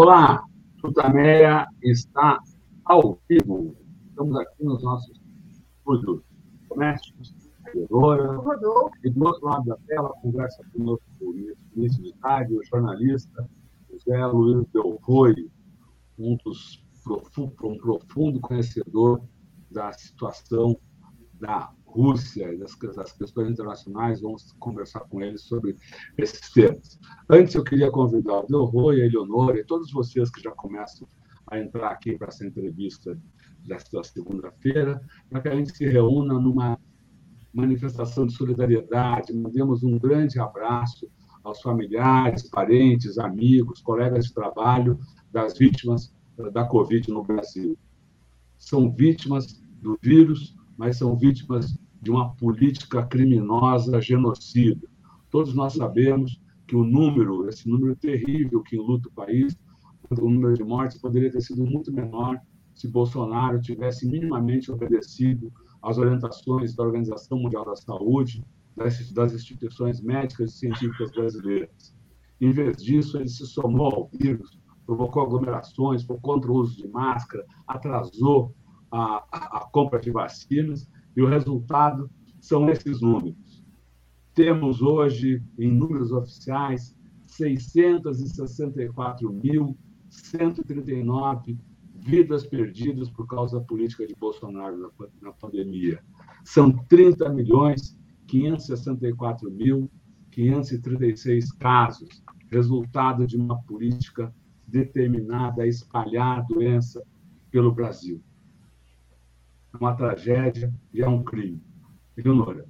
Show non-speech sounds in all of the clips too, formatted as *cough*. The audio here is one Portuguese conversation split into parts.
Olá, Tutameia está ao vivo. Estamos aqui nos nossos estúdios domésticos. E do outro lado da tela, conversa conosco o de tarde, o jornalista José Luiz Del Roi, um dos um profundo conhecedor da situação da Rússia e das, das, questões internacionais, vamos conversar com ele sobre esses temas. Antes, eu queria convidar o Delroy, a Eleonora e todos vocês que já começam a entrar aqui para essa entrevista desta segunda-feira, para que a gente se reúna numa manifestação de solidariedade, mandemos um grande abraço aos familiares, parentes, amigos, colegas de trabalho das vítimas da Covid no Brasil. São vítimas do vírus mas são vítimas de uma política criminosa genocida. Todos nós sabemos que o número, esse número terrível que enluta o país, o número de mortes poderia ter sido muito menor se Bolsonaro tivesse minimamente obedecido às orientações da Organização Mundial da Saúde, das instituições médicas e científicas brasileiras. Em vez disso, ele se somou ao vírus, provocou aglomerações, foi contra o uso de máscara, atrasou a, a, compra de vacinas, e o resultado são esses números. Temos hoje, em números oficiais, 664.139 vidas perdidas por causa da política de Bolsonaro na, pandemia. São 30 milhões 564 mil 536 casos, resultado de uma política determinada a espalhar a doença pelo Brasil uma tragédia e é um crime. Eleonora.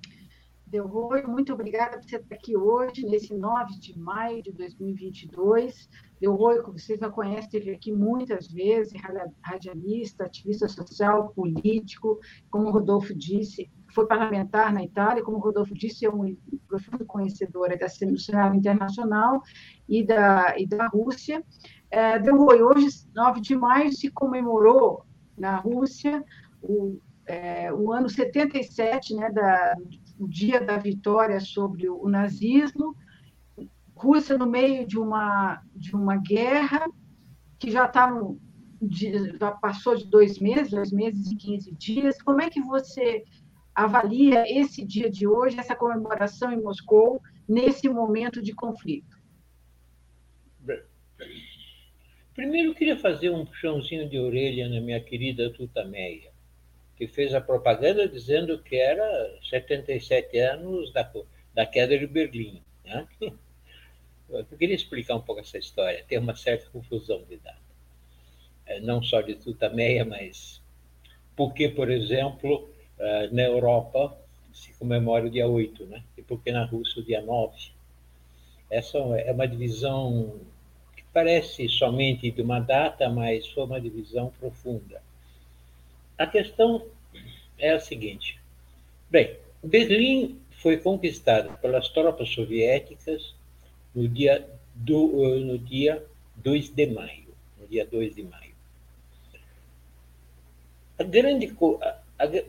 Delroy, muito obrigada por você estar aqui hoje, nesse 9 de maio de 2022. Delroy, como vocês já conhecem, esteve aqui muitas vezes, radialista, ativista social, político, como o Rodolfo disse, foi parlamentar na Itália, como o Rodolfo disse, é um profundo conhecedor da cenário internacional e da, e da Rússia. É, Delroy, hoje, 9 de maio, se comemorou na Rússia o, é, o ano 77, né, da, o dia da vitória sobre o, nazismo, Rússia no meio de uma, de uma guerra que já está já passou de dois meses, dois meses e 15 dias. Como é que você avalia esse dia de hoje, essa comemoração em Moscou, nesse momento de conflito? Primeiro eu queria fazer um puxãozinho de orelha na minha querida Tutameia que fez a propaganda dizendo que era 77 anos da, da queda de Berlim. Né? *laughs* Eu queria explicar um pouco essa história, tem uma certa confusão de data. É, não só de Tutameia, mas porque, por exemplo, é, na Europa se comemora o dia 8, né? e porque na Rússia o dia 9. Essa é uma divisão que parece somente de uma data, mas foi uma divisão profunda. A questão é a seguinte: bem, Berlim foi conquistado pelas tropas soviéticas no dia, do, eh, no dia 2 de maio. No dia 2 de maio. A grande. A, a,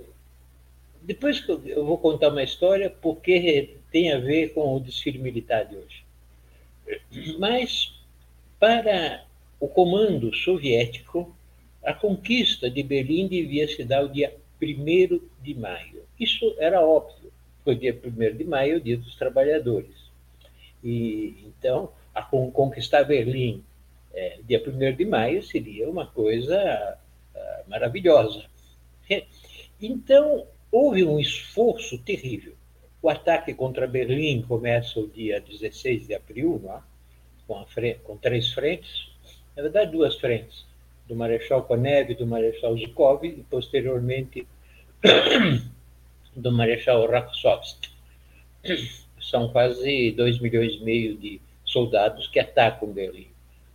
depois que eu vou contar uma história, porque tem a ver com o desfile militar de hoje. Mas, para o comando soviético, a conquista de Berlim devia se dar o dia 1 de maio. Isso era óbvio, porque o dia 1 de maio é o dia dos trabalhadores. E então, a conquistar Berlim é, dia 1 de maio seria uma coisa uh, maravilhosa. Então, houve um esforço terrível. O ataque contra Berlim começa o dia 16 de abril, é? com, frente, com três frentes, na verdade, duas frentes do Marechal Konev, do Marechal Zhukov e, posteriormente, *clears throat* do Marechal Rakossovsky. São quase 2 milhões e meio de soldados que atacam Berlim.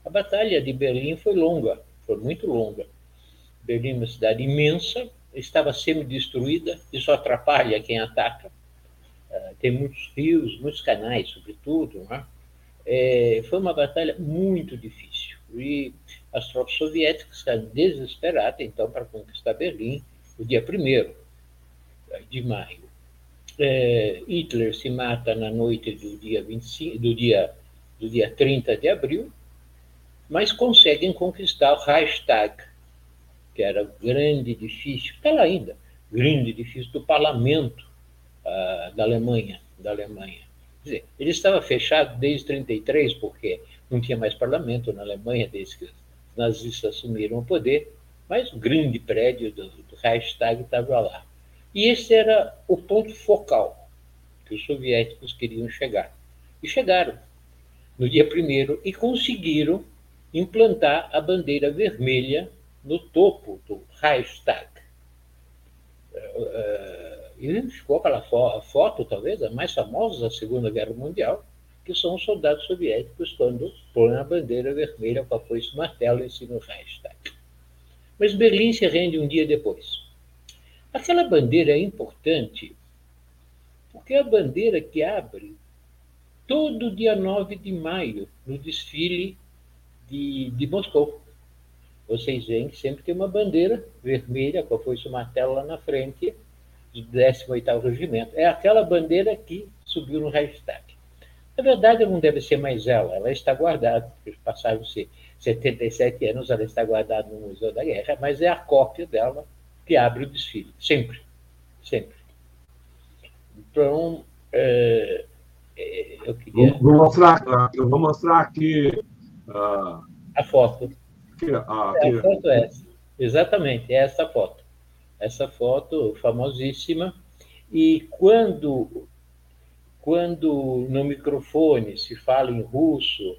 A batalha de Berlim foi longa, foi muito longa. Berlim é uma cidade imensa, estava semi-destruída, isso atrapalha quem ataca. Uh, tem muitos rios, muitos canais, sobretudo. Né? É, foi uma batalha muito difícil. E as tropas soviéticas ficaram desesperadas, então, para conquistar Berlim, no dia 1 de maio. É, Hitler se mata na noite do dia, 25, do dia, do dia 30 de abril, mas conseguem conquistar o Reichstag, que era o grande edifício, está lá ainda, grande edifício do parlamento uh, da Alemanha, da Alemanha. Quer dizer, ele estava fechado desde 33 porque não tinha mais parlamento na Alemanha desde que os nazistas assumiram o poder, mas o grande prédio do, do Reichstag estava lá. E esse era o ponto focal que os soviéticos queriam chegar. E chegaram no dia primeiro e conseguiram implantar a bandeira vermelha no topo do Reichstag. E ficou aquela foto, talvez, a mais famosa da Segunda Guerra Mundial, que são os soldados soviéticos quando põem a bandeira vermelha com a foice martelo em cima do Reichstag. Mas Berlim se rende um dia depois. Aquela bandeira é importante porque é a bandeira que abre todo dia 9 de maio no desfile de, de Moscou. Vocês veem que sempre tem uma bandeira vermelha com a foice martelo lá na frente do 18º Regimento. É aquela bandeira que subiu no Reichstag. Na verdade, não deve ser mais ela, ela está guardada, passaram-se 77 anos, ela está guardada no Museu da Guerra, mas é a cópia dela que abre o desfile, sempre, sempre. Então, é, é eu queria... Vou, mostrar, eu vou mostrar aqui... Uh, a foto. Aqui, aqui. É, a foto é essa, exatamente, é essa foto. Essa foto famosíssima, e quando, quando no microfone se fala em russo,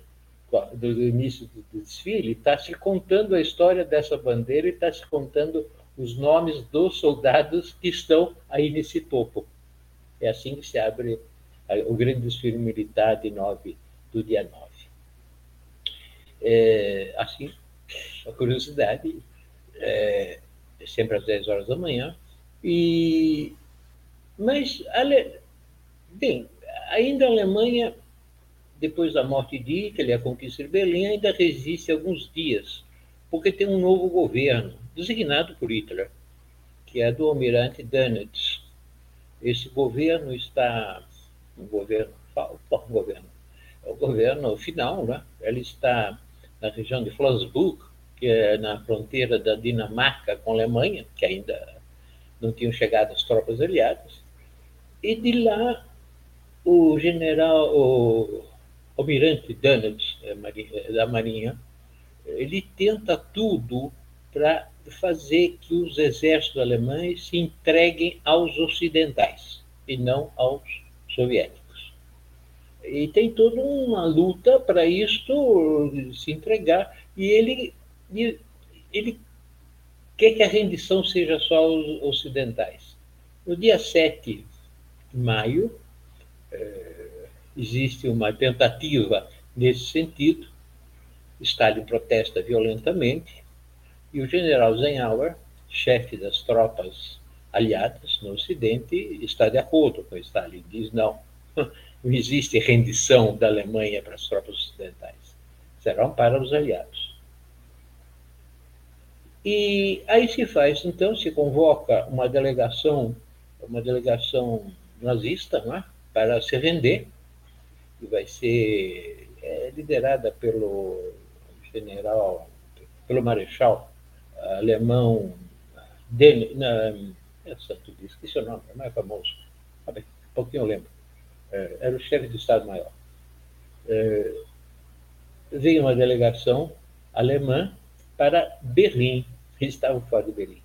do início do desfile, está se contando a história dessa bandeira e está se contando os nomes dos soldados que estão aí nesse topo. É assim que se abre o grande desfile militar de 9, do dia 9. É, assim, a curiosidade, é, é sempre às 10 horas da manhã. E, mas, bem, ainda a Alemanha depois da morte de Hitler, a conquista de Berlim ainda resiste alguns dias, porque tem um novo governo, designado por Hitler, que é do almirante Dönitz. Esse governo está, um governo, *laughs* um governo, é o governo final, né? ele está na região de Flensburg, que é na fronteira da Dinamarca com a Alemanha, que ainda não tinham chegado as tropas aliadas, e de lá o general, o almirante Dönitz é, é, da Marinha, ele tenta tudo para fazer que os exércitos alemães se entreguem aos ocidentais e não aos soviéticos. E tem toda uma luta para isto se entregar, e ele, ele quer que a rendição seja só aos ocidentais. No dia 7 de maio, existe uma tentativa nesse sentido. Stalin protesta violentamente e o general Eisenhower, chefe das tropas aliadas no Ocidente, está de acordo com Stalin. Diz: não, *laughs* não existe rendição da Alemanha para as tropas ocidentais, serão para os aliados. E aí se faz, então, se convoca uma delegação, uma delegação nazista, é? Para se render que vai ser é, liderada pelo general, pelo marechal alemão, Den, na, essa, esqueci o nome, é mais famoso, ah, um pouquinho eu lembro, é, era o chefe do Estado-Maior. É, veio uma delegação alemã para Berlim, eles estavam fora de Berlim.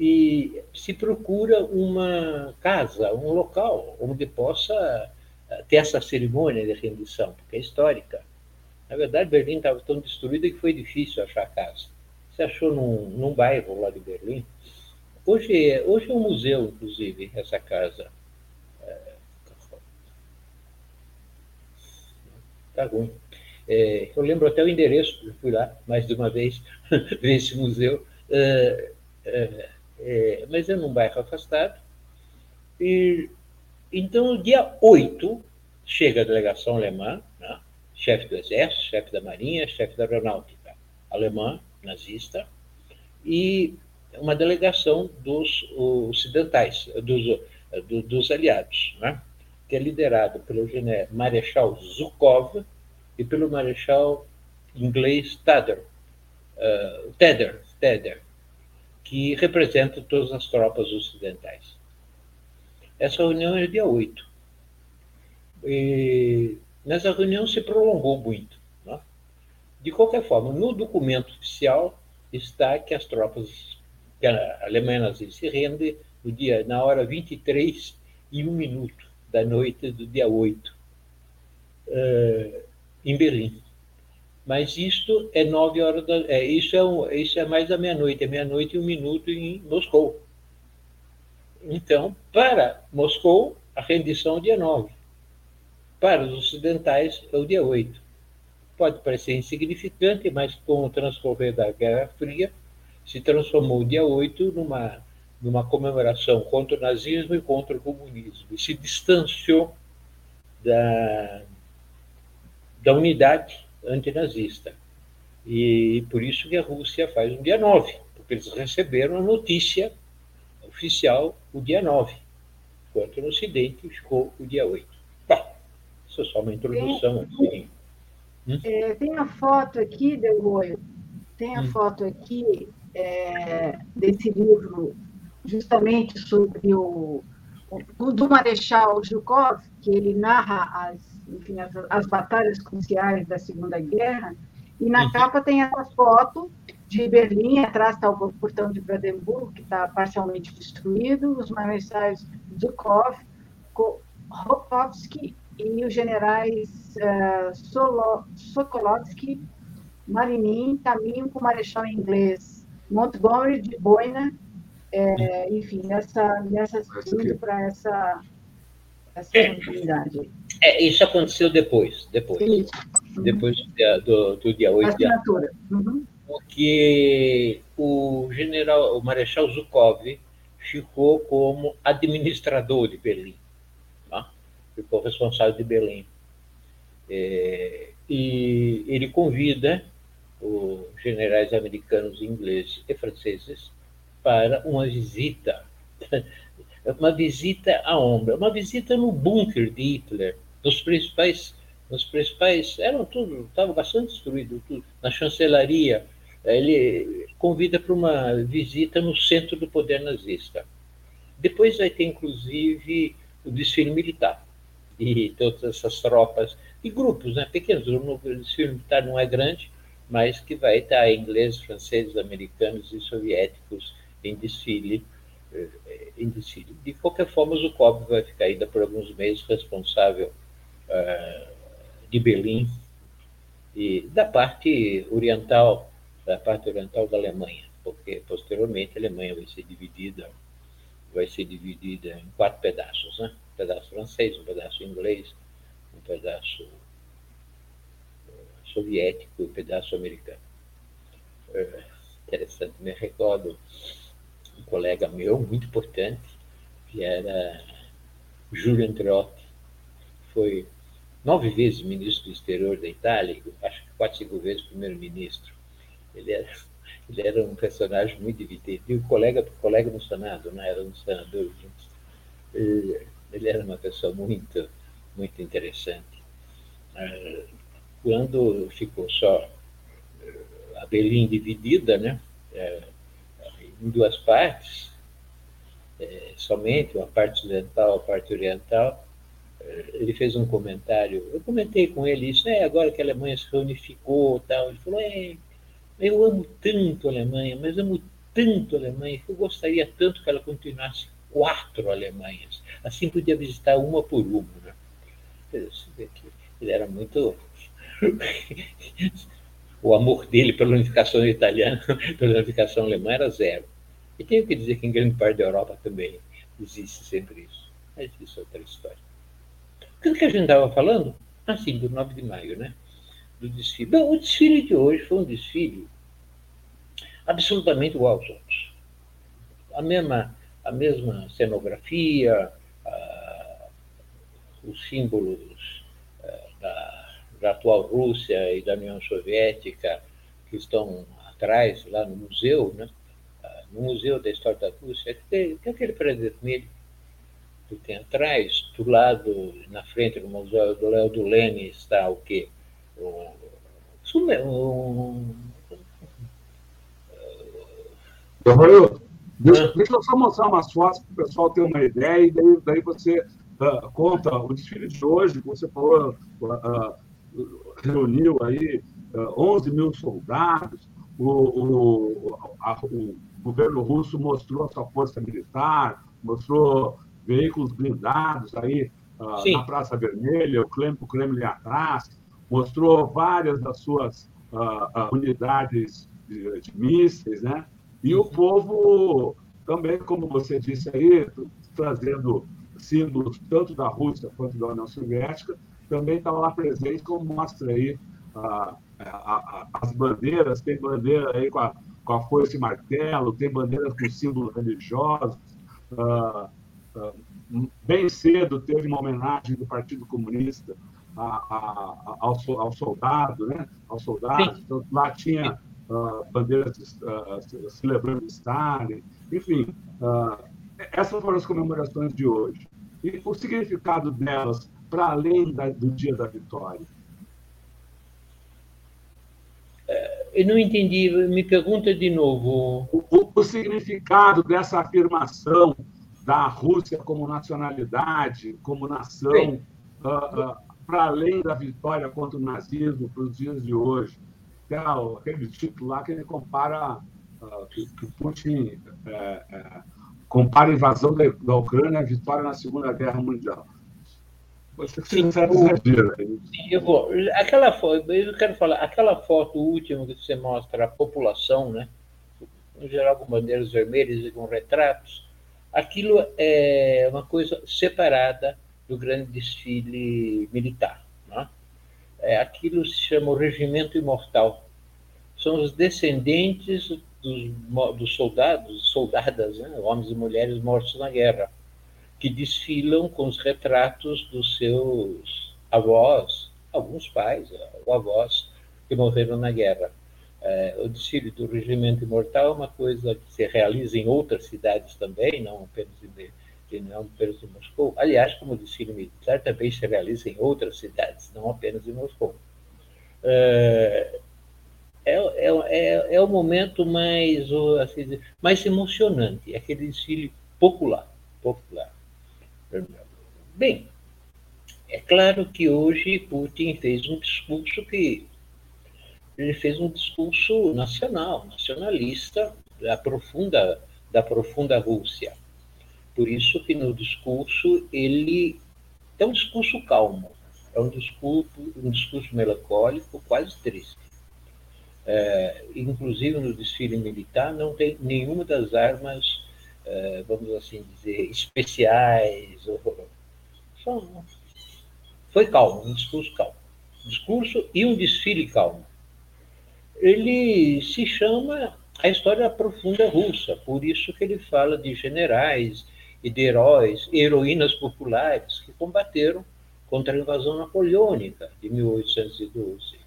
E se procura uma casa, um local onde possa ter essa cerimônia de rendição, porque é histórica. Na verdade, Berlim estava tão destruída que foi difícil achar casa. Se achou num, num bairro lá de Berlim. Hoje, é, hoje é um museu, inclusive, essa casa. Está ruim. É, eu lembro até o endereço, fui lá mais de uma vez *laughs* ver esse museu. É, é, é, mas é num bairro afastado. E então, no dia 8, chega a delegação alemã, né? chefe do exército, chefe da marinha, chefe da aeronáutica alemã, nazista, e uma delegação dos ocidentais, dos, dos aliados, né? que é liderado pelo Marechal Zhukov e pelo Marechal inglês Tether, uh, Tether, Tether, que representa todas as tropas ocidentais. Essa reunião é dia 8. E nessa reunião se prolongou muito. Né? De qualquer forma, no documento oficial está que as tropas, que a Alemanha se rende no dia, na hora 23 e 1 minuto da noite do dia 8, uh, em Berlim. Mas isto é nove horas da, é, isso, é um, isso é mais da meia-noite, é meia-noite e um minuto em Moscou. Então, para Moscou, a rendição é o dia 9. Para os ocidentais, é o dia 8. Pode parecer insignificante, mas com o transcorrer da Guerra Fria, se transformou o dia 8 numa, numa comemoração contra o nazismo e contra o comunismo. E se distanciou da, da unidade antinazista. E por isso que a Rússia faz um dia 9, porque eles receberam a notícia oficial o dia 9, enquanto no Ocidente ficou o dia 8. Bom, isso é só uma introdução. Tem, assim. hum? é, tem a foto aqui, Delgoio, tem a hum. foto aqui é, desse livro justamente sobre o, o do Marechal Zhukov, que ele narra as, enfim, as, as batalhas cruciais da Segunda Guerra, e na uhum. capa tem essa foto de Berlim, atrás está o portão de Brandenburgo, que está parcialmente destruído, os marechais Zhukov, Rokovsky e os generais uh, Solo, Sokolovsky, Marinin, caminham com o marechal inglês Montgomery de Boina, é, enfim, nessa, nessa para essa, essa unidade. É, isso aconteceu depois, depois. Uhum. Depois do, do, dia 8 de abril. Uhum. Porque o general, o Marechal Zukov ficou como administrador de Berlim. Tá? Ficou responsável de Berlim. É, e ele convida os generais americanos, ingleses e franceses para uma visita, *laughs* uma visita à ombra, uma visita no bunker de Hitler, nos principais, nos principais, eram tudo, estava bastante destruído, tudo, na chancelaria, ele convida para uma visita no centro do poder nazista. Depois vai ter, inclusive, o desfile militar, e todas essas tropas, e grupos, né, pequenos, o desfile militar não é grande, mas que vai estar ingleses, franceses, americanos e soviéticos em desfile, eh, em desfile. De qualquer forma, o Zukov vai ficar ainda por alguns meses responsável de Berlim e da parte oriental, da parte oriental da Alemanha, porque posteriormente a Alemanha vai ser dividida, vai ser dividida em quatro pedaços, né? Um pedaço francês, um pedaço inglês, um pedaço soviético e um pedaço americano. Uh, interessante, me recordo um colega meu muito importante, que era Júlio Andreotti, foi nove vezes ministro do exterior da Itália, acho que quatro, cinco vezes primeiro-ministro. Ele era, *laughs* ele era um personagem muito evidente. E o colega, colega no Senado, era um senador Ele, ele era uma pessoa muito, muito interessante. Ah, quando ficou só a Berlim dividida, né? Em duas partes, somente uma parte ocidental, a parte oriental, ele fez um comentário. Eu comentei com ele isso, é, agora que a Alemanha se reunificou tal. Ele falou: é, eu amo tanto a Alemanha, mas amo tanto a Alemanha que eu gostaria tanto que ela continuasse quatro Alemanhas. Assim podia visitar uma por uma. Né? Ele era muito. *laughs* o amor dele pela unificação italiana, *laughs* pela unificação alemã era zero. E tenho que dizer que em grande parte da Europa também existe sempre isso. Mas isso é outra história. O que a gente estava falando? Assim, do 9 de maio, né? Do desfile. Bom, o desfile de hoje foi um desfile absolutamente igual aos outros. A mesma, a mesma cenografia, os símbolos a, da, da atual Rússia e da União Soviética que estão atrás, lá no museu, né? no Museu da História da Rússia, tem, tem aquele prédio vermelho que tem atrás, do lado, na frente do Museu do Léo do Lene está o quê? O Um... Eu, deixa, deixa eu só mostrar umas fotos para o pessoal ter uma ideia, e daí, daí você uh, conta o desfile de hoje, que você falou, uh, reuniu aí uh, 11 mil soldados, o, o, a, o governo russo mostrou a sua força militar, mostrou veículos blindados aí uh, na Praça Vermelha, o Kremlin, o Kremlin atrás, mostrou várias das suas uh, unidades de, de mísseis, né? E o povo também, como você disse aí, trazendo símbolos tanto da Rússia quanto da União Soviética, também estava lá presente, como mostra aí a, as bandeiras, tem bandeira aí com a, com a foice e martelo, tem bandeiras com símbolos religiosos. Uh, uh, bem cedo teve uma homenagem do Partido Comunista a, ao, ao, soldado, né? Ao soldado. Então, lá tinha uh, bandeiras celebrando Stalin, enfim. essas foram as comemorações de hoje. E o significado delas, para além da, do dia da vitória? Eu não entendi, me pergunta de novo. O, o, significado dessa afirmação da Rússia como nacionalidade, como nação, uh, uh, para além da vitória contra o nazismo para os dias de hoje. Tem aquele título lá que ele compara, uh, que, que, Putin é, é, compara a invasão da, da Ucrânia à vitória na Segunda Guerra Mundial. Você. Sim, eu vou. Aquela foto, eu quero falar, aquela foto última que você mostra a população, né? Em geral com bandeiras vermelhas e com retratos, aquilo é uma coisa separada do grande desfile militar. Né? É, aquilo se chama o Regimento Imortal. São os descendentes dos, dos soldados, soldadas, né? homens e mulheres mortos na guerra que desfilam com os retratos dos seus avós, alguns pais ou avós que morreram na guerra. É, o desfile do Regimento Imortal é uma coisa que se realiza em outras cidades também, não apenas em, não apenas em Moscou. Aliás, como o desfile militar também se realiza em outras cidades, não apenas em Moscou. É, é, é, é, é o momento mais, assim, mais emocionante, é aquele desfile popular, popular. Bem, é claro que hoje Putin fez um discurso que ele fez um discurso nacional, nacionalista da profunda da profunda Rússia. Por isso que no discurso ele é um discurso calmo, é um discurso um discurso melancólico, quase triste. É, inclusive no desfile militar não tem nenhuma das armas eh, vamos assim dizer, especiais. Foi calmo, um discurso calmo. Discurso e um desfile calmo. Ele se chama a história profunda russa, por isso que ele fala de generais e de heróis heroínas populares que combateram contra a invasão napoleônica de 1812,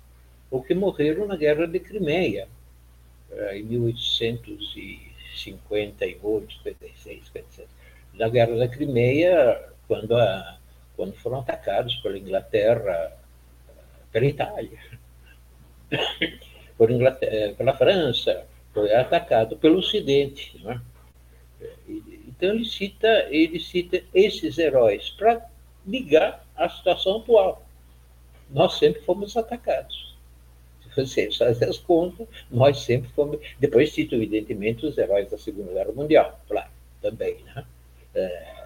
ou que morreram na Guerra de Crimeia, eh, em 1800 58, 56, 57. Na Guerra da Crimeia, quando, a, quando foram atacados pela Inglaterra, pela Itália, por Inglaterra, eh, pela França, foi atacado pelo Ocidente. Né? Então ele cita, ele cita esses heróis para ligar à situação atual. Nós sempre fomos atacados você fazer as contas, nós sempre fomos. Depois cito, evidentemente, os heróis da Segunda Guerra Mundial, claro, também, né? É,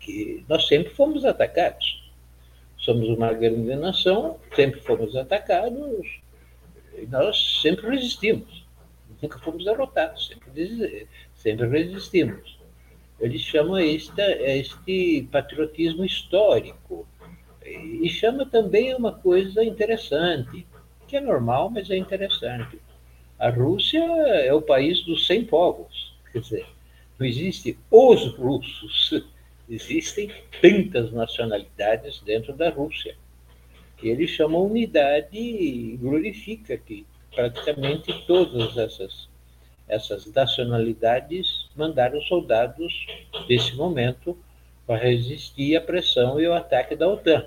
que nós sempre fomos atacados. Somos uma grande nação, sempre fomos atacados, nós sempre resistimos. Nunca fomos derrotados, sempre, sempre resistimos. Eles chamam este, este patriotismo histórico. E chama também uma coisa interessante, que é normal, mas é interessante. A Rússia é o país dos 100 povos, quer dizer, não existe os russos, *laughs* existem tantas nacionalidades dentro da Rússia. Ele chama unidade e glorifica que praticamente todas essas, essas nacionalidades mandaram soldados nesse momento para resistir à pressão e ao ataque da OTAN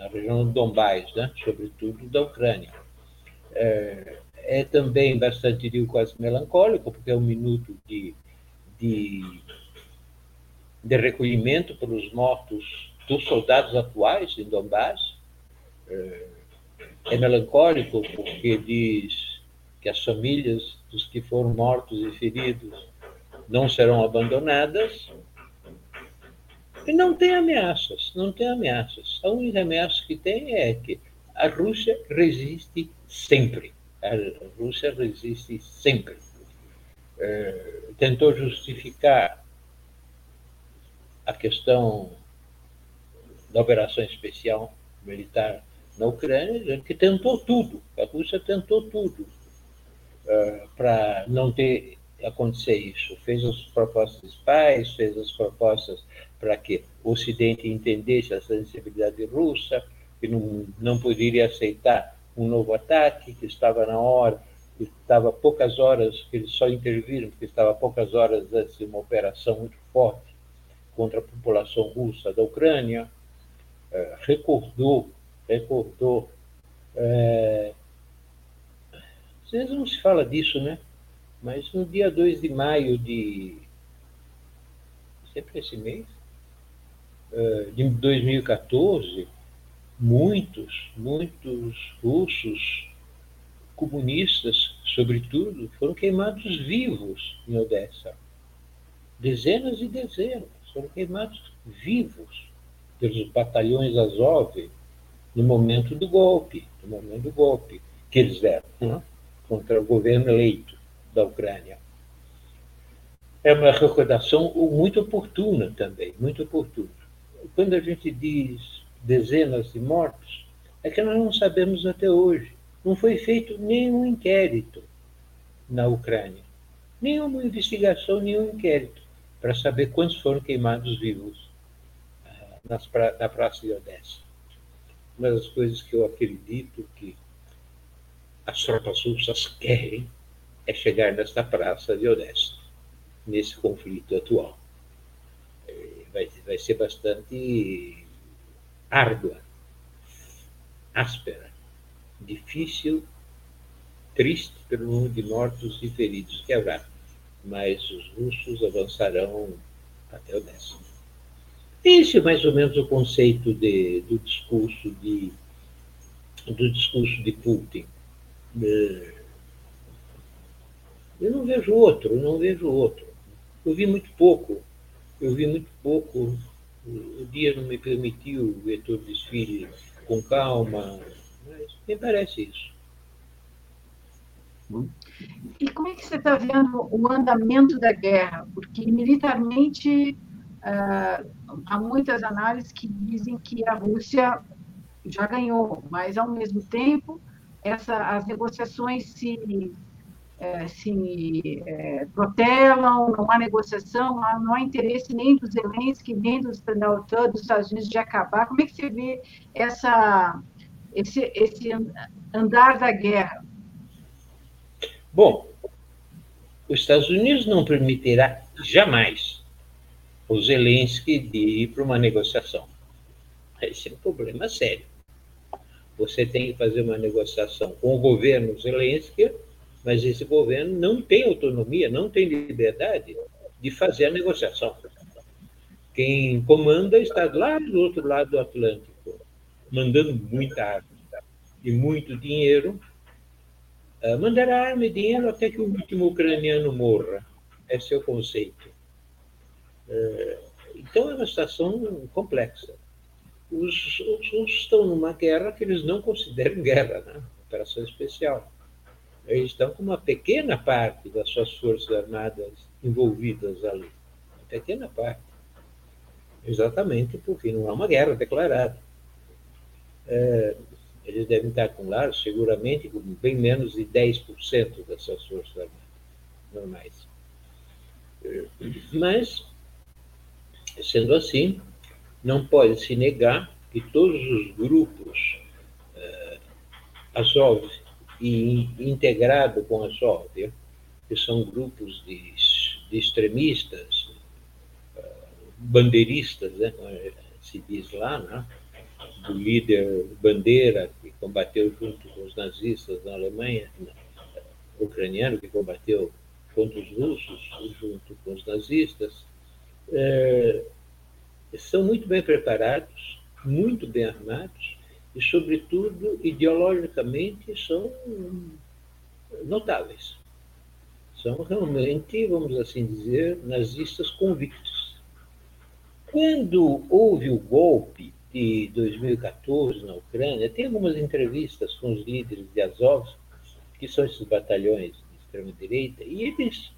na região do Donbás, né? sobretudo da Ucrânia. É, é também bastante, digo, quase melancólico, porque é um minuto de, de, de recolhimento pelos mortos dos soldados atuais em Donbás. É, é melancólico porque diz que as famílias dos que foram mortos e feridos não serão abandonadas. E não tem ameaças, não tem ameaças. A única ameaça que tem é que a Rússia resiste sempre. A Rússia resiste sempre. É, tentou justificar a questão da operação especial militar na Ucrânia, dizendo que tentou tudo, a Rússia tentou tudo uh, para não ter acontecer isso. Fez as propostas de paz, fez as propostas para que o Ocidente entendesse a sensibilidade russa, que não, não poderia aceitar um novo ataque, que estava na hora, que estava poucas horas, que eles só interviram, porque estava poucas horas antes de uma operação muito forte contra a população russa da Ucrânia, é, recordou, recordou. É, às vezes não se fala disso, né? Mas no dia 2 de maio de. sempre esse mês, é, de 2014, muitos, muitos russos comunistas, sobretudo, foram queimados vivos em Odessa. Dezenas e dezenas foram queimados vivos pelos batalhões Azov no momento do golpe, no momento do golpe que eles deram né, contra o governo eleito da Ucrânia. É uma recordação muito oportuna também, muito oportuna. Quando a gente diz dezenas de mortos, é que nós não sabemos até hoje. Não foi feito nenhum inquérito na Ucrânia, nenhuma investigação, nenhum inquérito para saber quantos foram queimados vivos nas pra, na Praça de Odessa. Uma das coisas que eu acredito que as tropas russas querem é chegar nesta Praça de Odessa, nesse conflito atual. É, vai, vai ser bastante árdua, áspera, difícil, triste pelo número de mortos e feridos que haverá, mas os russos avançarão até o décimo. Esse é mais ou menos o conceito de, do discurso de do discurso de Putin. É, eu não vejo outro, não vejo outro. Eu vi muito pouco, eu vi muito pouco o dia não me permitiu ver todo o desfile com calma, mas me parece isso. E como é que você está vendo o andamento da guerra? Porque militarmente há muitas análises que dizem que a Rússia já ganhou, mas ao mesmo tempo essa, as negociações se é, se é, protelam, não há negociação, não há, não há interesse nem dos Zelensky, nem dos, dos Estados Unidos de acabar. Como é que você vê essa, esse, esse andar da guerra? Bom, os Estados Unidos não permitirá jamais o Zelensky de ir para uma negociação. Esse é um problema sério. Você tem que fazer uma negociação com o governo Zelensky mas esse governo não tem autonomia, não tem liberdade de fazer a negociação. Quem comanda está lá do outro lado do Atlântico, mandando muita arma e muito dinheiro. Mandará arma e dinheiro até que o último ucraniano morra. Esse é o conceito. Uh, então é uma situação complexa. Os, russos estão numa guerra que eles não consideram *laughs* guerra, né? operação especial eles estão com uma pequena parte das suas forças armadas envolvidas ali. Uma pequena parte. Exatamente porque não há uma guerra declarada. É, eles devem estar com lá, seguramente, com bem menos de 10% das suas forças armadas normais. Mas, sendo assim, não pode se negar que todos os grupos uh, Azov e integrado com a SOV, que são grupos de, de extremistas, bandeiristas, né, se diz lá, né, do líder Bandeira, que combateu junto com os nazistas na Alemanha, ucraniano, que combateu contra os russos, junto com os nazistas, é, são muito bem preparados, muito bem armados e, sobretudo, ideologicamente são notáveis. São realmente, vamos assim dizer, nazistas convictos. Quando houve o golpe de 2014 na Ucrânia, tem algumas entrevistas com os líderes de Azov, que são esses batalhões de extrema-direita, e eles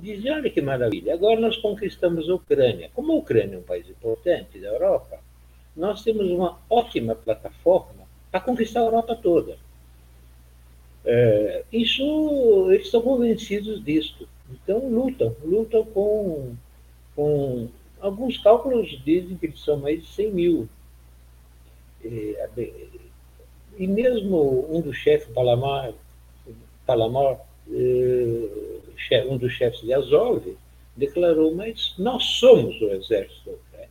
dizem, olha que maravilha, agora nós conquistamos a Ucrânia. Como a Ucrânia é um país importante da Europa, nós temos uma ótima plataforma para conquistar a Europa toda. É, isso, eles estão convencidos disso. Então, lutam, lutam com, com alguns cálculos dizem que eles são mais de 100 mil. E, e mesmo um dos chefes, Palamar, Palamar eh, um dos chefes de Azov, declarou, mas nós somos o exército da Ucrânia.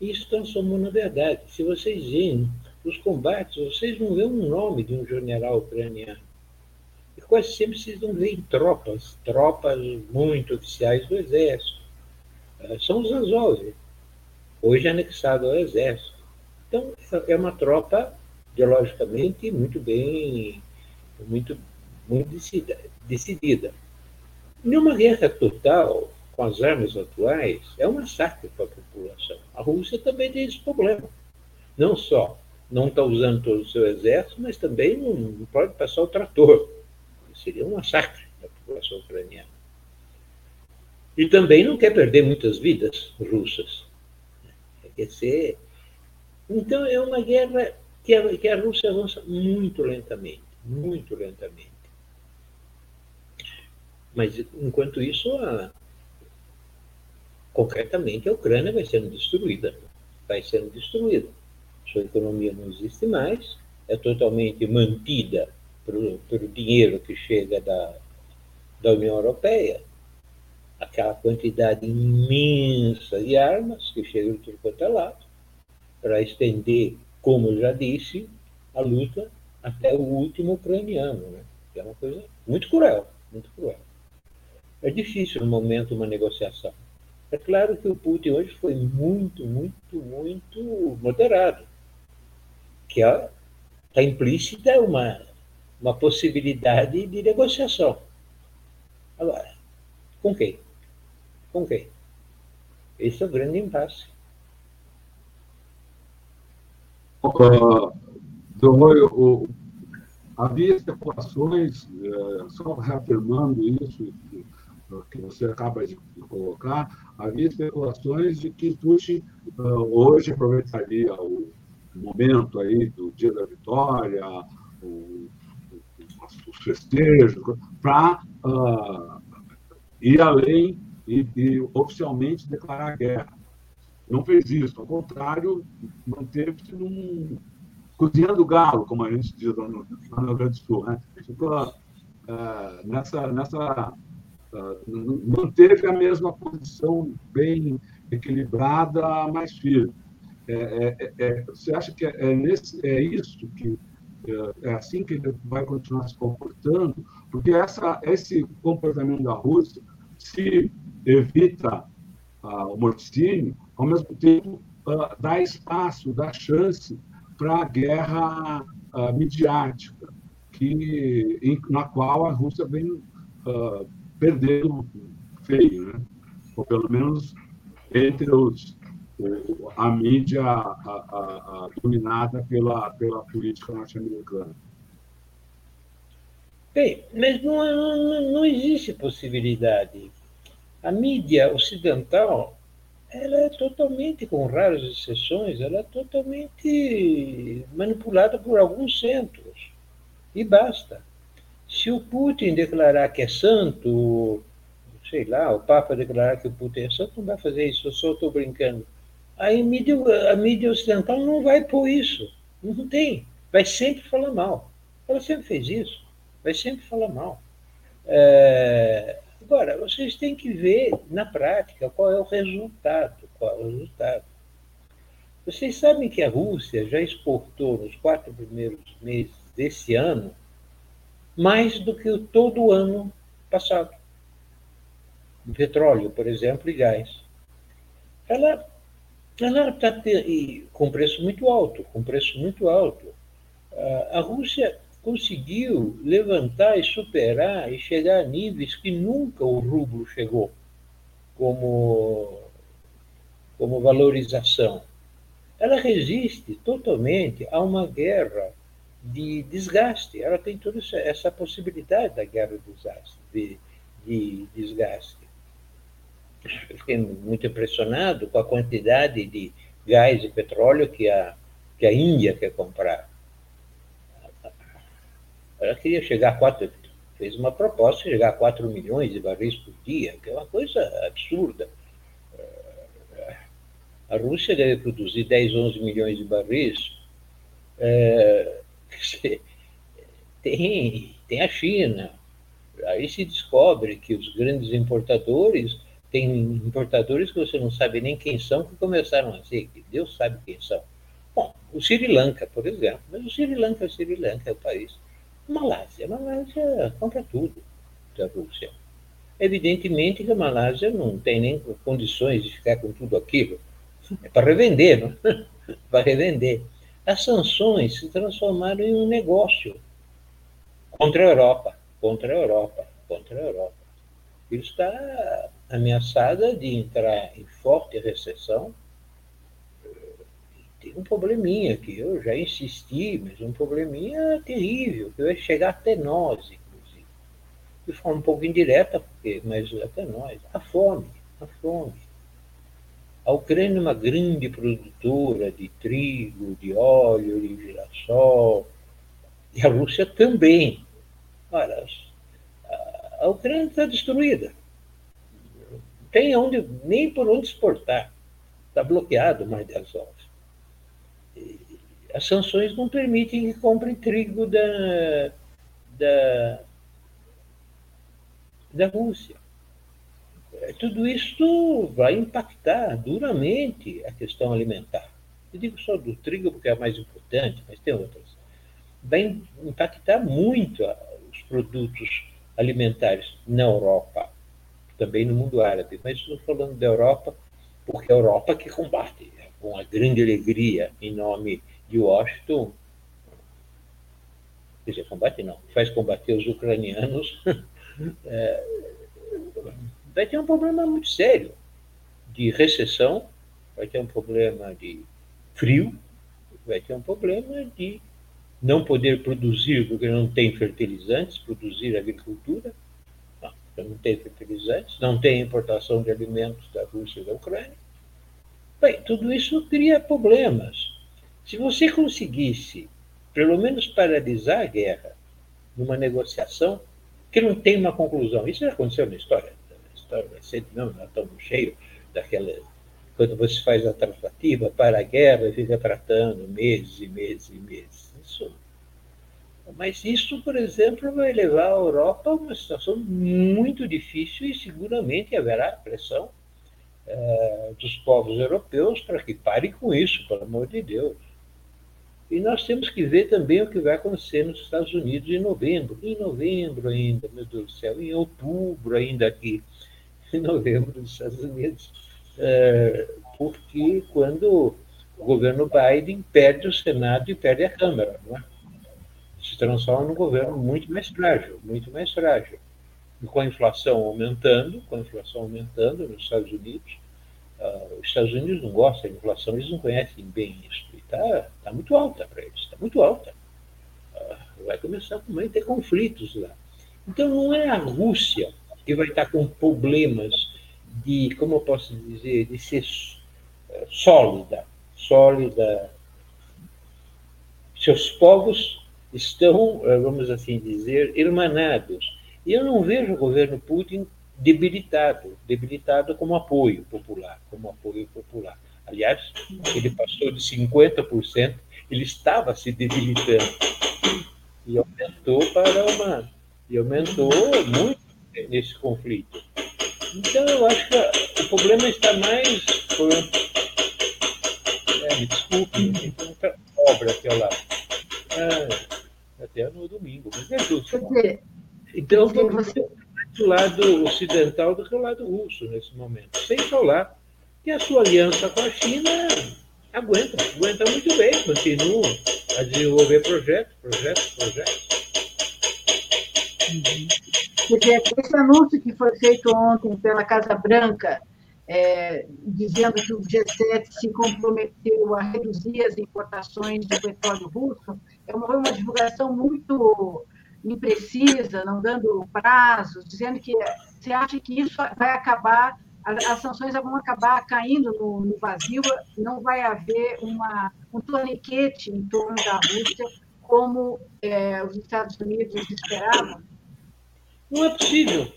Isso transformou na verdade. Se vocês veem os combates, vocês não veem um nome de um general ucraniano. E quase sempre vocês não veem tropas, tropas muito oficiais do exército. Eh, são os Azov, hoje anexado ao exército. Então, é uma tropa, ideologicamente, muito bem, muito, muito decidida. Numa guerra total, com as armas atuais, é um massacre para a população. A Rússia também tem esse problema. Não só não está usando todo o seu exército, mas também não, não pode passar o trator. Seria um massacre da população ucraniana. E também não quer perder muitas vidas russas. Quer ser então, é uma guerra que a, que a Rússia avança muito lentamente, muito lentamente. Mas, enquanto isso, a, concretamente, a Ucrânia vai sendo destruída. Vai sendo destruída. Sua economia não existe mais, é totalmente mantida pelo, dinheiro que chega da, da União Europeia, aquela quantidade imensa de armas que chegam de tudo quanto é lado para estender, como eu já disse, a luta até o último ucraniano, né? é uma coisa muito cruel, muito cruel. É difícil no momento uma negociação. É claro que o Putin hoje foi muito, muito, muito moderado, que está é, implícita uma, uma possibilidade de negociação. Agora, com quem? Com quem? Esse é o grande impasse. Uh, havia especulações, uh, só reafirmando isso que, você acaba de colocar, havia especulações de que Putin uh, hoje aproveitaria o momento aí do dia da vitória, o, os festejos, para ir além e, e oficialmente declarar guerra não fez isso. Ao contrário, manteve-se num. cozinhando galo, como a gente diz lá no, no Rio Grande do Sul. Né? Ficou uh, nessa. nessa uh, manteve a mesma posição bem equilibrada, mais firme. É, é, é, você acha que é, nesse, é isso que é assim que ele vai continuar se comportando? Porque essa, esse comportamento da Rússia, se evita uh, o morticínio, ao mesmo tempo, uh, dá espaço, dá chance para a guerra uh, midiática, que, em, na qual a Rússia vem perdendo feio, né? ou pelo menos entre os, a mídia a, a, a, dominada pela, pela política norte-americana. Bem, mas não, não, não existe possibilidade. A mídia ocidental ela é totalmente, com raras exceções, ela é totalmente manipulada por alguns centros. E basta. Se o Putin declarar que é santo, sei lá, o Papa declarar que o Putin é santo, não vai fazer isso, eu só estou brincando. Aí a mídia, a mídia ocidental não vai pôr isso. Não tem. Vai sempre falar mal. Ela sempre fez isso. Vai sempre falar mal. É, Agora, vocês têm que ver na prática qual é o resultado. Qual é o resultado. Vocês sabem que a Rússia já exportou nos quatro primeiros meses desse ano mais do que todo o ano passado. Petróleo, por exemplo, e gás. Ela ela está com preço muito alto, com preço muito alto. A Rússia conseguiu levantar e superar e chegar a níveis que nunca o rublo chegou como, como valorização. Ela resiste totalmente a uma guerra de desgaste. Ela tem toda essa possibilidade da guerra de, de desgaste. Eu fiquei muito impressionado com a quantidade de gás e petróleo que a, que a Índia quer comprar. Ela queria chegar a 4, fez uma proposta de chegar a 4 milhões de barris por dia, que é uma coisa absurda. A Rússia deve produzir 10, 11 milhões de barris. É, *laughs* tem, tem a China. Aí se descobre que os grandes importadores tem importadores que você não sabe nem quem são, que começaram a ser, que Deus sabe quem são. Bom, o Sri Lanka, por exemplo. Mas o Sri Lanka, o Sri Lanka é o país. Malásia, a Malásia compra tudo da Rússia. Evidentemente que a Malásia não tem nem condições de ficar com tudo aquilo. É para revender, não? *laughs* para revender. As sanções se transformaram em um negócio contra a Europa, contra a Europa, contra a Europa. Ele está ameaçada de entrar em forte recessão. Tem um probleminha que eu já insisti, mas um probleminha terrível, que vai chegar até nós, inclusive. De forma um pouco indireta, porque, mas até nós. A fome, a fome. A Ucrânia é uma grande produtora de trigo, de óleo, de girassol, e a Rússia também. Olha, a Ucrânia está destruída tem onde, nem por onde exportar. Está bloqueado Mar de Azov. As sanções não permitem que comprem trigo da, da, da Rússia. É, tudo isso vai impactar duramente a questão alimentar. Eu digo só do trigo porque é a mais importante, mas tem outras. Vai impactar muito os produtos alimentares na Europa também no mundo árabe, mas estou falando da Europa, porque é a Europa que combate com a grande alegria em nome de Washington. Quer dizer, combate não, faz combater os ucranianos. é, *laughs* vai ter um problema muito sério de recessão, vai ter um problema de frio, vai ter um problema de não poder produzir porque não tem fertilizantes, produzir agricultura não tem fertilizantes, não tem importação de alimentos da Rússia e da Ucrânia. Bem, tudo isso cria problemas. Se você conseguisse, pelo menos, paralisar a guerra numa negociação que não tem uma conclusão, isso já aconteceu na história, história recente, não, nós estamos cheios daquela. Quando você faz a tratativa para a guerra fica tratando meses e meses e meses. Isso mas isso, por exemplo, vai levar a Europa a uma situação muito difícil e seguramente haverá pressão é, dos povos europeus para que parem com isso, pelo amor de Deus. E nós temos que ver também o que vai acontecer nos Estados Unidos em novembro. Em novembro ainda, meu Deus do céu, em outubro ainda aqui, em novembro dos Estados Unidos. É, porque quando o governo Biden perde o Senado e perde a Câmara, é? se transforma num governo muito mais frágil, muito mais frágil. E com a inflação aumentando, com a inflação aumentando nos Estados Unidos, uh, os Estados Unidos não gostam da inflação, eles não conhecem bem isso. Está tá muito alta para eles, está muito alta. Uh, vai começar a ter conflitos lá. Então não é a Rússia que vai estar com problemas de, como eu posso dizer, de ser uh, sólida, sólida. Seus povos estão, eh, vamos assim dizer, irmanados. E eu não vejo o governo Putin debilitado, debilitado como apoio popular, como apoio popular. Aliás, ele passou de 50%, ele estava se debilitando e aumentou para uma e aumentou muito nesse conflito. Então eu acho que o problema está mais é, me desculpe, tem muita obra aqui ao lado. Ah, até no domingo, mas é justo. Então, vamos do lado ocidental do que o lado russo nesse momento. Sem falar que a sua aliança com a China aguenta, aguenta muito bem, continua a desenvolver projetos, projetos, projetos. Uhum. Esse anúncio que foi feito ontem pela Casa Branca, é, dizendo que o G7 se comprometeu a reduzir as importações de petróleo russo, é uma, uma divulgação muito imprecisa, não dando prazos, dizendo que você acha que isso vai acabar, as sanções vão acabar caindo no, no vazio, não vai haver uma, um torniquete em torno da Rússia, como é, os Estados Unidos esperavam? Não é possível.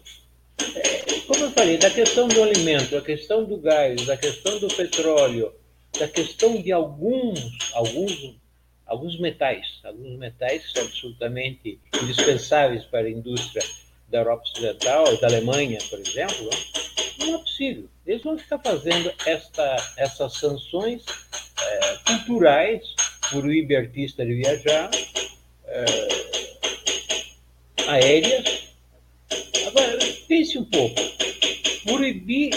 Como eu falei, da questão do alimento, da questão do gás, da questão do petróleo, da questão de alguns, alguns alguns metais, alguns metais que são absolutamente indispensáveis para a indústria da Europa Ocidental, da Alemanha, por exemplo, não é possível. Eles vão ficar fazendo esta, essas sanções é, culturais, proíbe artista de viajar, é, aéreas. Pense um pouco. Proibir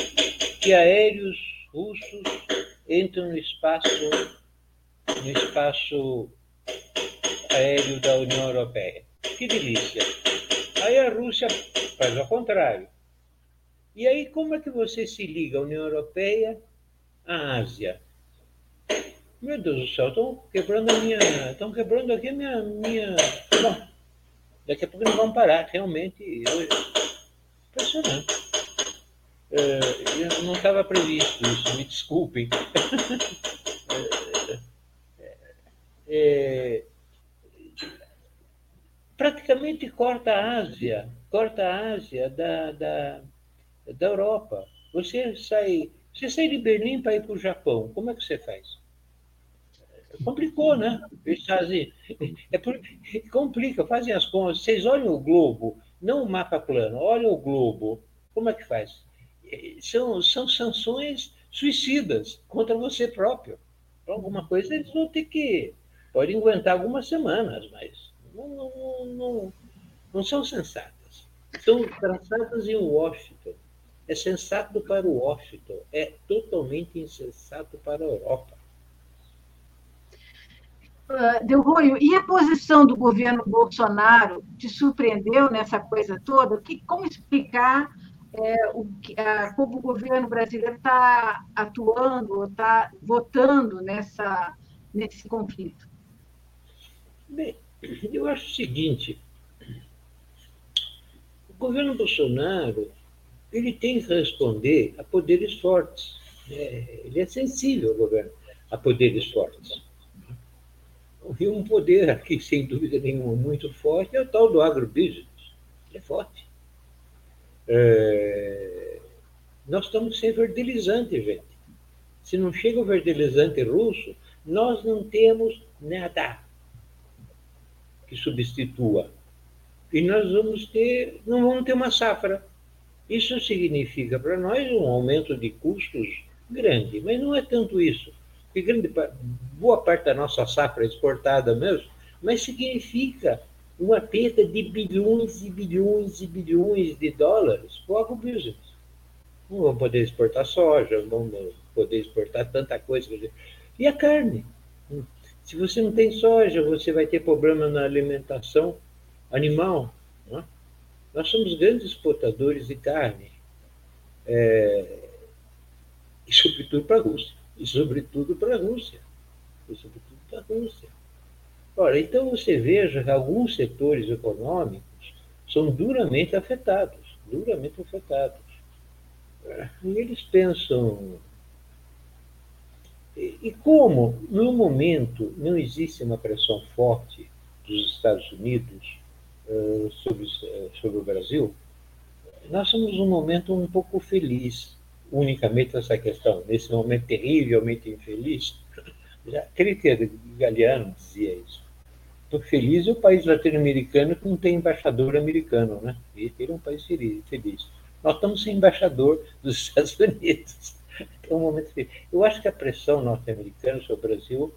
que aéreos russos entrem no espaço no espaço aéreo da União Europeia. Que delícia! Aí a Rússia faz ao contrário. E aí como é que você se liga a União Europeia à Ásia? Meu Deus do céu, estão quebrando a minha. Estão quebrando aqui a minha. minha... Bom, daqui a pouco não vão parar, realmente. Eu... Impressionante. Uh, não estava previsto isso, me desculpem. *laughs* é, praticamente corta a Ásia, corta a Ásia da, da, da Europa. Você sai, você sai de Berlim para ir para o Japão, como é que você faz? Complicou, né? Fazem, é por, complica, fazem as contas. Vocês olham o globo, não o mapa plano, olham o globo. Como é que faz? São, são sanções suicidas contra você próprio. Alguma coisa eles vão ter que Pode aguentar algumas semanas, mas não, não, não, não são sensatas. São traçadas em Washington. É sensato para o Washington, é totalmente insensato para a Europa. Uh, Delroio, e a posição do governo Bolsonaro te surpreendeu nessa coisa toda? Que, como explicar é, o, como o governo brasileiro está atuando, está votando nessa, nesse conflito? Bem, eu acho o seguinte: o governo Bolsonaro ele tem que responder a poderes fortes. É, ele é sensível ao governo, a poderes fortes. E um poder aqui, sem dúvida nenhuma, muito forte é o tal do agrobusiness. É forte. É, nós estamos sem fertilizante, gente. Se não chega o fertilizante russo, nós não temos nada que substitua. E nós vamos ter, não vamos ter uma safra. Isso significa para nós um aumento de custos grande, mas não é tanto isso. Porque grande, boa parte da nossa safra é exportada mesmo, mas significa uma perda de bilhões e bilhões e bilhões de dólares para o agrobusiness. Não vamos poder exportar soja, não vamos poder exportar tanta coisa. E a carne? Se você não tem soja, você vai ter problema na alimentação animal. É? Nós somos grandes exportadores de carne. É, e sobretudo para a Rússia. E sobretudo para a Rússia. E sobretudo para a Rússia. Ora, então você veja que alguns setores econômicos são duramente afetados, duramente afetados. E eles pensam e como, no momento, não existe uma pressão forte dos Estados Unidos uh, sobre, uh, sobre o Brasil, nós somos um momento um pouco feliz, unicamente essa questão, nesse momento terrivelmente infeliz. Já, que Galeano dizia isso. Estou feliz é o país latino-americano que não tem embaixador americano, né? E ele é um país feliz. Nós estamos sem embaixador dos *laughs* Estados Unidos. É um momento Eu acho que a pressão norte-americana sobre o Brasil,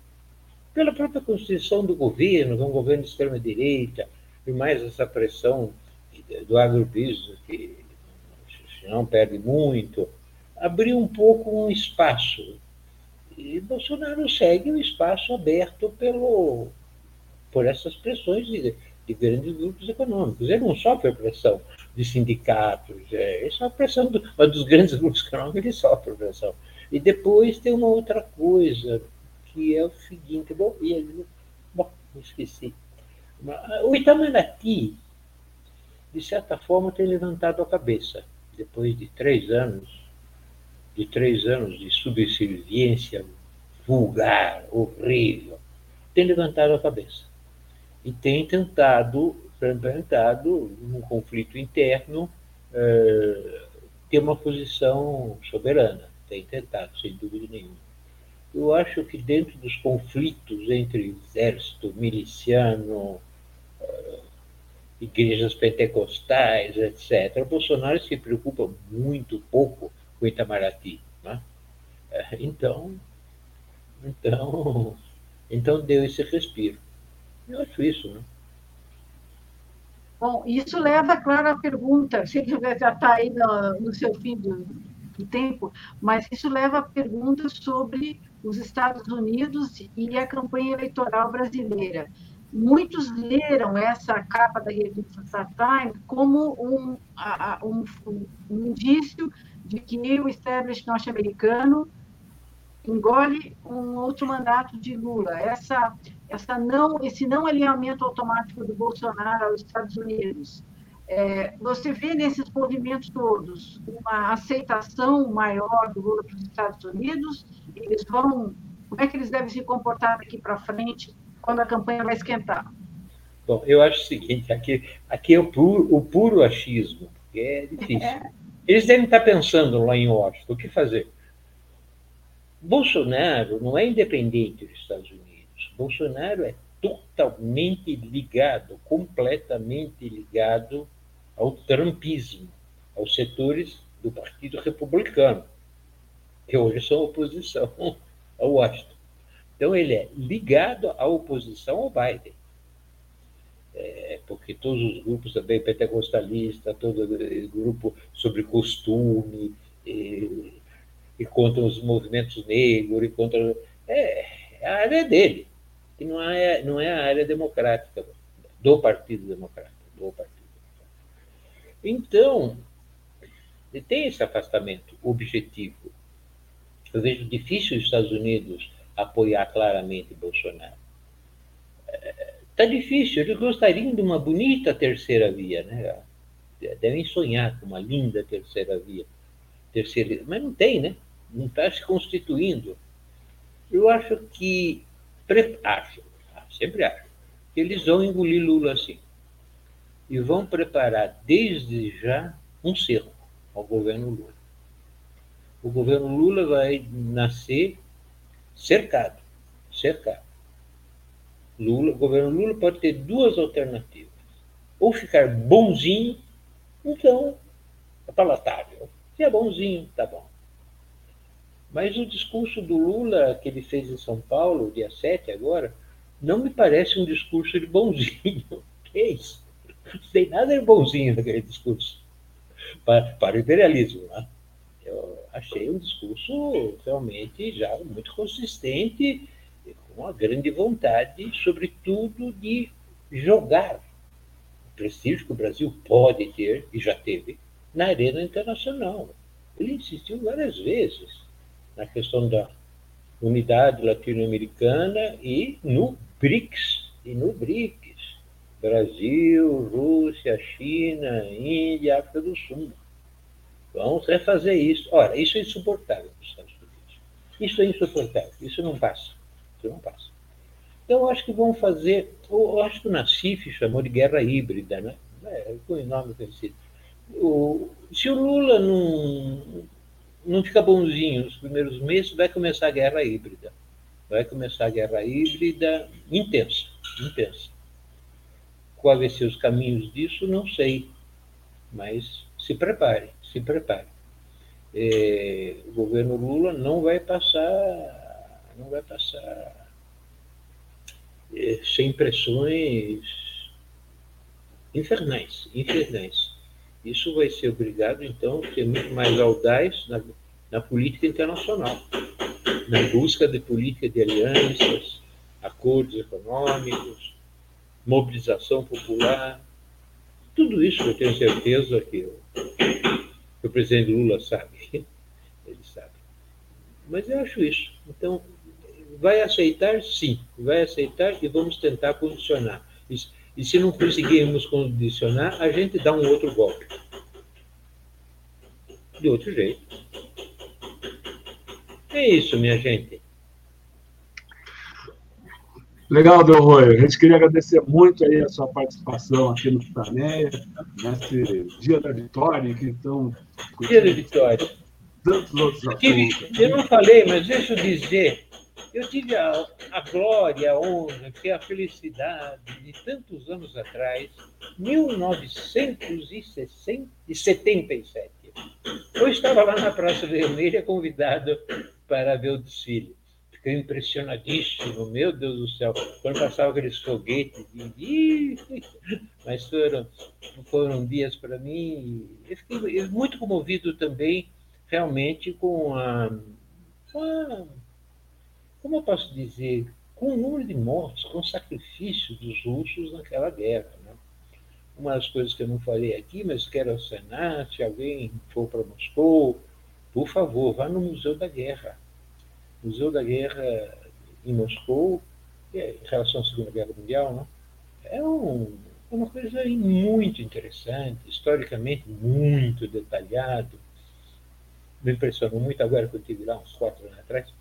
pela própria constituição do governo, um governo de extrema-direita, e mais essa pressão do agrobusiness, que não perde muito, abriu um pouco um espaço. E Bolsonaro segue o espaço aberto pelo, por essas pressões de, de grandes grupos econômicos. Ele não sofre a pressão de sindicatos, é, isso é a pressão do, mas dos grandes grupos econômicos, ele sofre a pressão. E depois tem uma outra coisa, que é o seguinte, bom, ele, bom esqueci. O Itamaraty, de certa forma, tem levantado a cabeça, depois de três anos, de três anos de subserviência vulgar, horrível, tem levantado a cabeça e tem tentado, tentado num conflito interno, eh, ter uma posição soberana. Tem tentado, sem dúvida nenhuma. Eu acho que dentro dos conflitos entre exército, miliciano, eh, igrejas pentecostais, etc., Bolsonaro se preocupa muito pouco com Itamaraty. Né? Eh, então, então, então deu esse respiro. Eu acho isso, né? Bom, isso leva, claro, à pergunta, sei que já está aí no, no, seu fim do, do, tempo, mas isso leva à pergunta sobre os Estados Unidos e a campanha eleitoral brasileira. Muitos leram essa capa da revista Time como um, um, um indício de que o establishment norte-americano engole um outro mandato de Lula. Essa essa não, esse não alinhamento automático do Bolsonaro aos Estados Unidos. É, você vê nesses movimentos todos uma aceitação maior do Lula para os Estados Unidos? Eles vão. Como é que eles devem se comportar daqui para frente quando a campanha vai esquentar? Bom, eu acho o seguinte: aqui, aqui é o puro, o puro achismo, porque é difícil. É. Eles devem estar pensando lá em Washington o que fazer. Bolsonaro não é independente dos Estados Unidos. Bolsonaro é totalmente ligado, completamente ligado ao trumpismo, aos setores do Partido Republicano, que hoje são oposição *laughs* ao Washington. Então, ele é ligado à oposição ao Biden. É, porque todos os grupos também, pentecostalista, todo grupo sobre costume, e, e contra os movimentos negros, e contra. É, é a área dele que não é, não é a área democrática do Partido Democrata. Do Partido. Então, tem esse afastamento objetivo. Eu vejo difícil os Estados Unidos apoiar claramente Bolsonaro. Está é, difícil, eles gostariam de uma bonita terceira via, né? Devem sonhar com uma linda terceira via. Terceira, mas não tem, né? Não está se constituindo. Eu acho que acho, sempre acho, que eles vão engolir Lula assim. E vão preparar desde já um cerco ao governo Lula. O governo Lula vai nascer cercado, cercado. Lula, o governo Lula pode ter duas alternativas. Ou ficar bonzinho, então é palatável. Se é bonzinho, tá bom. Mas o discurso do Lula que ele fez em São Paulo, dia 7 agora, não me parece um discurso de bonzinho. *laughs* Que é isso? Não tem nada de bonzinho naquele discurso para, para o imperialismo. Né? Eu achei um discurso realmente já muito consistente, uma grande vontade, sobretudo, de jogar o prestígio que o Brasil pode ter, e já teve, na arena internacional. Ele insistiu várias vezes na questão da unidade latino-americana e no BRICS, e no BRICS. Brasil, Rússia, China, Índia, África do Sul. Vamos refazer isso. Ora, isso é insuportável para os Estados Unidos. Isso é insuportável. Isso não passa. Não passa. Então, acho que vão fazer. Eu acho que o Nassif chamou de guerra híbrida, né? É, com o nome conhecido. O, se o Lula não não fica bonzinho nos primeiros meses, vai começar a guerra híbrida. Vai começar a guerra híbrida intensa, intensa. Quais vão ser os caminhos disso, não sei. Mas se prepare, se prepare. eh, o governo Lula não vai passar, não vai passar eh, sem pressões infernais, infernais. Isso vai ser obrigado, então, a ser muito mais audaz na, na política internacional, na busca de política de alianças, acordos econômicos, mobilização popular. Tudo isso eu tenho certeza que que o presidente Lula sabe. *laughs* Ele sabe. Mas eu acho isso. Então, vai aceitar? Sim, vai aceitar e vamos tentar condicionar. E se não conseguirmos condicionar, a gente dá um outro golpe. De outro jeito. É isso, minha gente. Legal, Del Roy. A gente queria agradecer muito aí a sua participação aqui no Tutaneia, nesse dia da vitória, que então... Dia da vitória. Tantos outros assuntos. Eu não falei, mas deixa eu dizer, eu tive a, a glória, a honra, que a felicidade de tantos anos atrás, 1977. Eu estava lá na Praça Vermelha convidado para ver o desfile fiquei impressionadíssimo, meu Deus do céu, quando passava aqueles foguetes, mas foram, foram dias para mim, eu fiquei muito comovido também, realmente, com a, com a, como eu posso dizer, com o número de mortos, com o sacrifício dos russos naquela guerra. Né? Uma das coisas que eu não falei aqui, mas quero acenar, se alguém for para Moscou, por favor, vá no Museu da Guerra Museu da Guerra em Moscou, é, em relação à Segunda Guerra Mundial, né? é um, é uma coisa muito interessante, historicamente muito detalhado. Me impressionou muito agora que eu estive lá uns quatro anos atrás.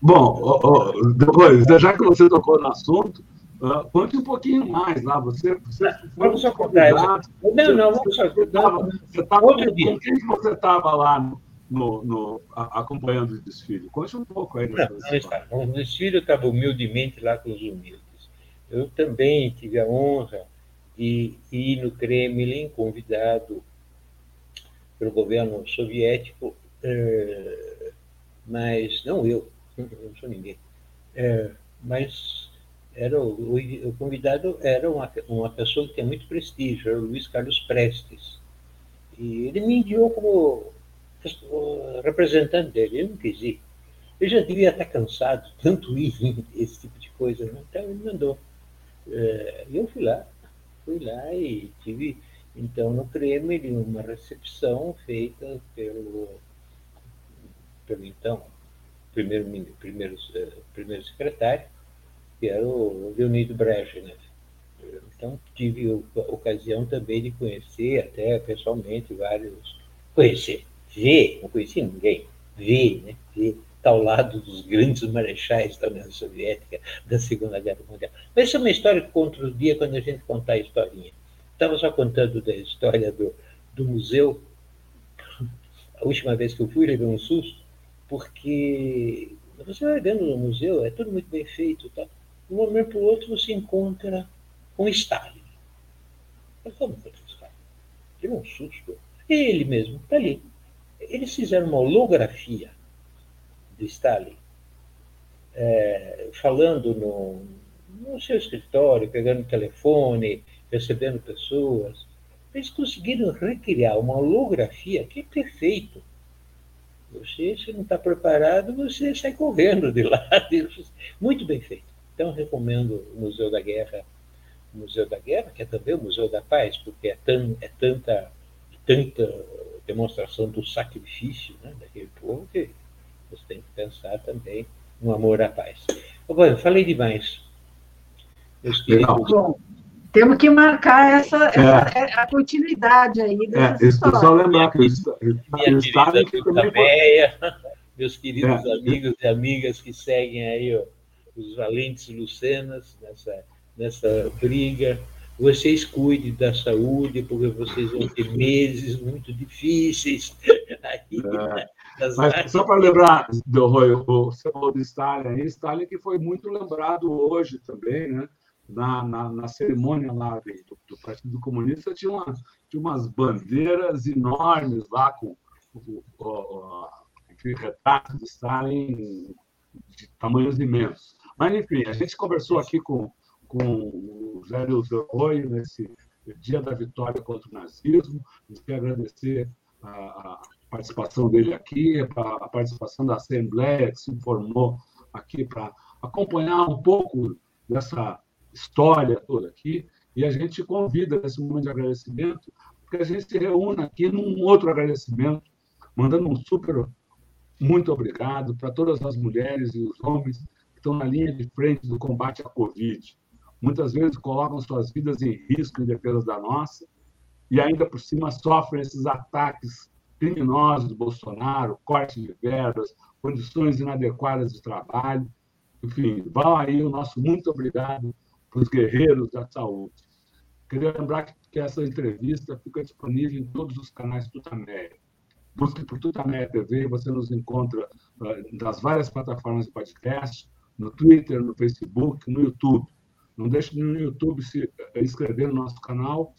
Bom, depois, já que você tocou no assunto, Uh, conte um pouquinho mais lá. Você, você vamos só contar. Não, não, vamos só. Você estava com quem você estava lá no, no, no, acompanhando o desfile. Conte um pouco aí. Não, não está. No desfile eu estava humildemente lá com os humildes. Eu também tive a honra de ir no Kremlin, convidado pelo governo soviético, eh, mas não eu, não sou ninguém, eh, mas era o, o, convidado era uma, uma pessoa que tem muito prestígio, era o Luiz Carlos Prestes. E ele me enviou como representante dele, ele não quis ir. Ele já devia estar cansado, tanto ir, *laughs* esse tipo de coisa. Né? Então ele mandou. É, eu fui lá, fui lá e tive, então, no Kremlin, uma recepção feita pelo, pelo então primeiro, primeiro, é, primeiro secretário, que era o Leonido Brezhnev. Então, tive a ocasião também de conhecer, até pessoalmente, vários. Conhecer, vê, não conhecia ninguém, vê, né? Vê, está ao lado dos grandes marechais da União Soviética da Segunda Guerra Mundial. Mas isso é uma história que conta dia quando a gente contar a historinha. Estava só contando da história do, do museu. A última vez que eu fui, levei um susto, porque você vai vendo no museu, é tudo muito bem feito. Tá? De um momento para o outro você encontra com Stalin. Mas como encontra Stalin? Teve um susto. Ele mesmo está ali, eles fizeram uma holografia do Stalin, é, falando no, no seu escritório, pegando o telefone, recebendo pessoas. Eles conseguiram recriar uma holografia que é perfeito. Você, se não está preparado, você sai correndo de lá. *laughs* Muito bem feito. Então, recomendo o Museu da Guerra, o Museu da Guerra, que é também o Museu da Paz, porque é, tão, é tanta, tanta demonstração do sacrifício né, daquele povo que você tem que pensar também no amor à paz. Bom, falei demais. Meus queridos. Temos que marcar essa, essa é. a continuidade aí dessa é, história. Só lembrar que eles, minha querida que Meia, *laughs* meus queridos é. amigos e amigas que seguem aí ó, os valentes Lucenas nessa, nessa briga vocês cuidem da saúde, porque vocês vão ter meses muito difíceis. *laughs* Aí, é. Mas só para lembrar, do Roy, você falou de Stalin, Stalin que foi muito lembrado hoje também, né? Na, na, na cerimônia lá do, do, Partido Comunista, tinha, uma, tinha umas bandeiras enormes lá com o, o, o, retratos de Stalin de tamanhos imensos. Mas, enfim, a gente conversou aqui com, com o Zé Lúcio Arroio nesse dia da vitória contra o nazismo. A gente quer agradecer a, participação dele aqui, a participação da Assembleia, que se informou aqui para acompanhar um pouco dessa história toda aqui. E a gente convida nesse momento de agradecimento, que a gente se reúna aqui num outro agradecimento, mandando um super muito obrigado para todas as mulheres e os homens que estão na linha de frente do combate à Covid. Muitas vezes colocam suas vidas em risco em defesa da nossa e ainda por cima sofrem esses ataques criminosos do Bolsonaro, corte de verbas, condições inadequadas de trabalho. Enfim, vão aí o nosso muito obrigado os guerreiros da saúde. Queria lembrar que essa entrevista fica disponível em todos os canais Tutameia. Busque por Tutameia TV, você nos encontra uh, nas várias plataformas de podcast, no Twitter, no Facebook, no YouTube. Não deixe no YouTube se eh, inscrever no nosso canal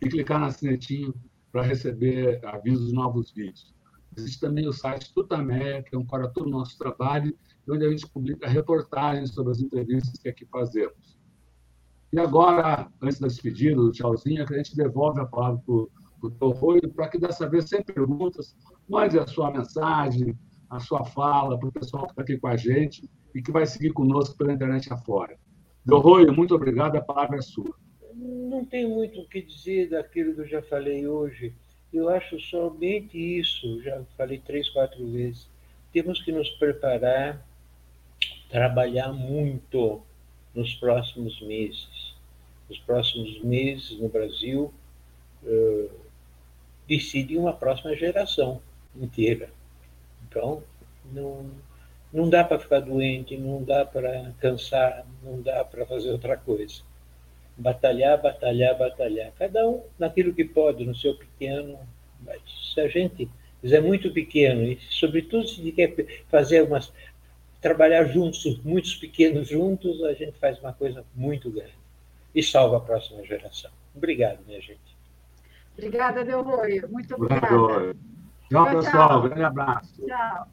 e clicar na sinetinho para receber avisos de novos vídeos. Existe também o site Tutameia, que é um para todo o nosso trabalho, onde a gente publica reportagens sobre as entrevistas que aqui fazemos. E agora, antes da despedida, do tchauzinho, a gente devolve a palavra para o Torroio, para que dessa vez, sem perguntas, mande a sua mensagem, a sua fala para o pessoal que está aqui com a gente e que vai seguir conosco pela internet afora. Torroio, muito obrigado, a palavra é sua. Não tem muito o que dizer daquilo que eu já falei hoje. Eu acho somente isso, já falei três, quatro vezes. Temos que nos preparar, trabalhar muito nos próximos meses. Nos próximos meses, no Brasil, uh, decide uma próxima geração inteira. Então, não, não dá para ficar doente, não dá para cansar, não dá para fazer outra coisa. Batalhar, batalhar, batalhar. Cada um naquilo que pode, no seu pequeno. Mas se a gente é muito pequeno, e sobretudo se quer fazer umas trabalhar juntos, muitos pequenos juntos, a gente faz uma coisa muito grande e salva a próxima geração. Obrigado, minha gente. Obrigada, Delroy. Muito obrigada. Tchau, tchau, pessoal. Grande abraço. Tchau.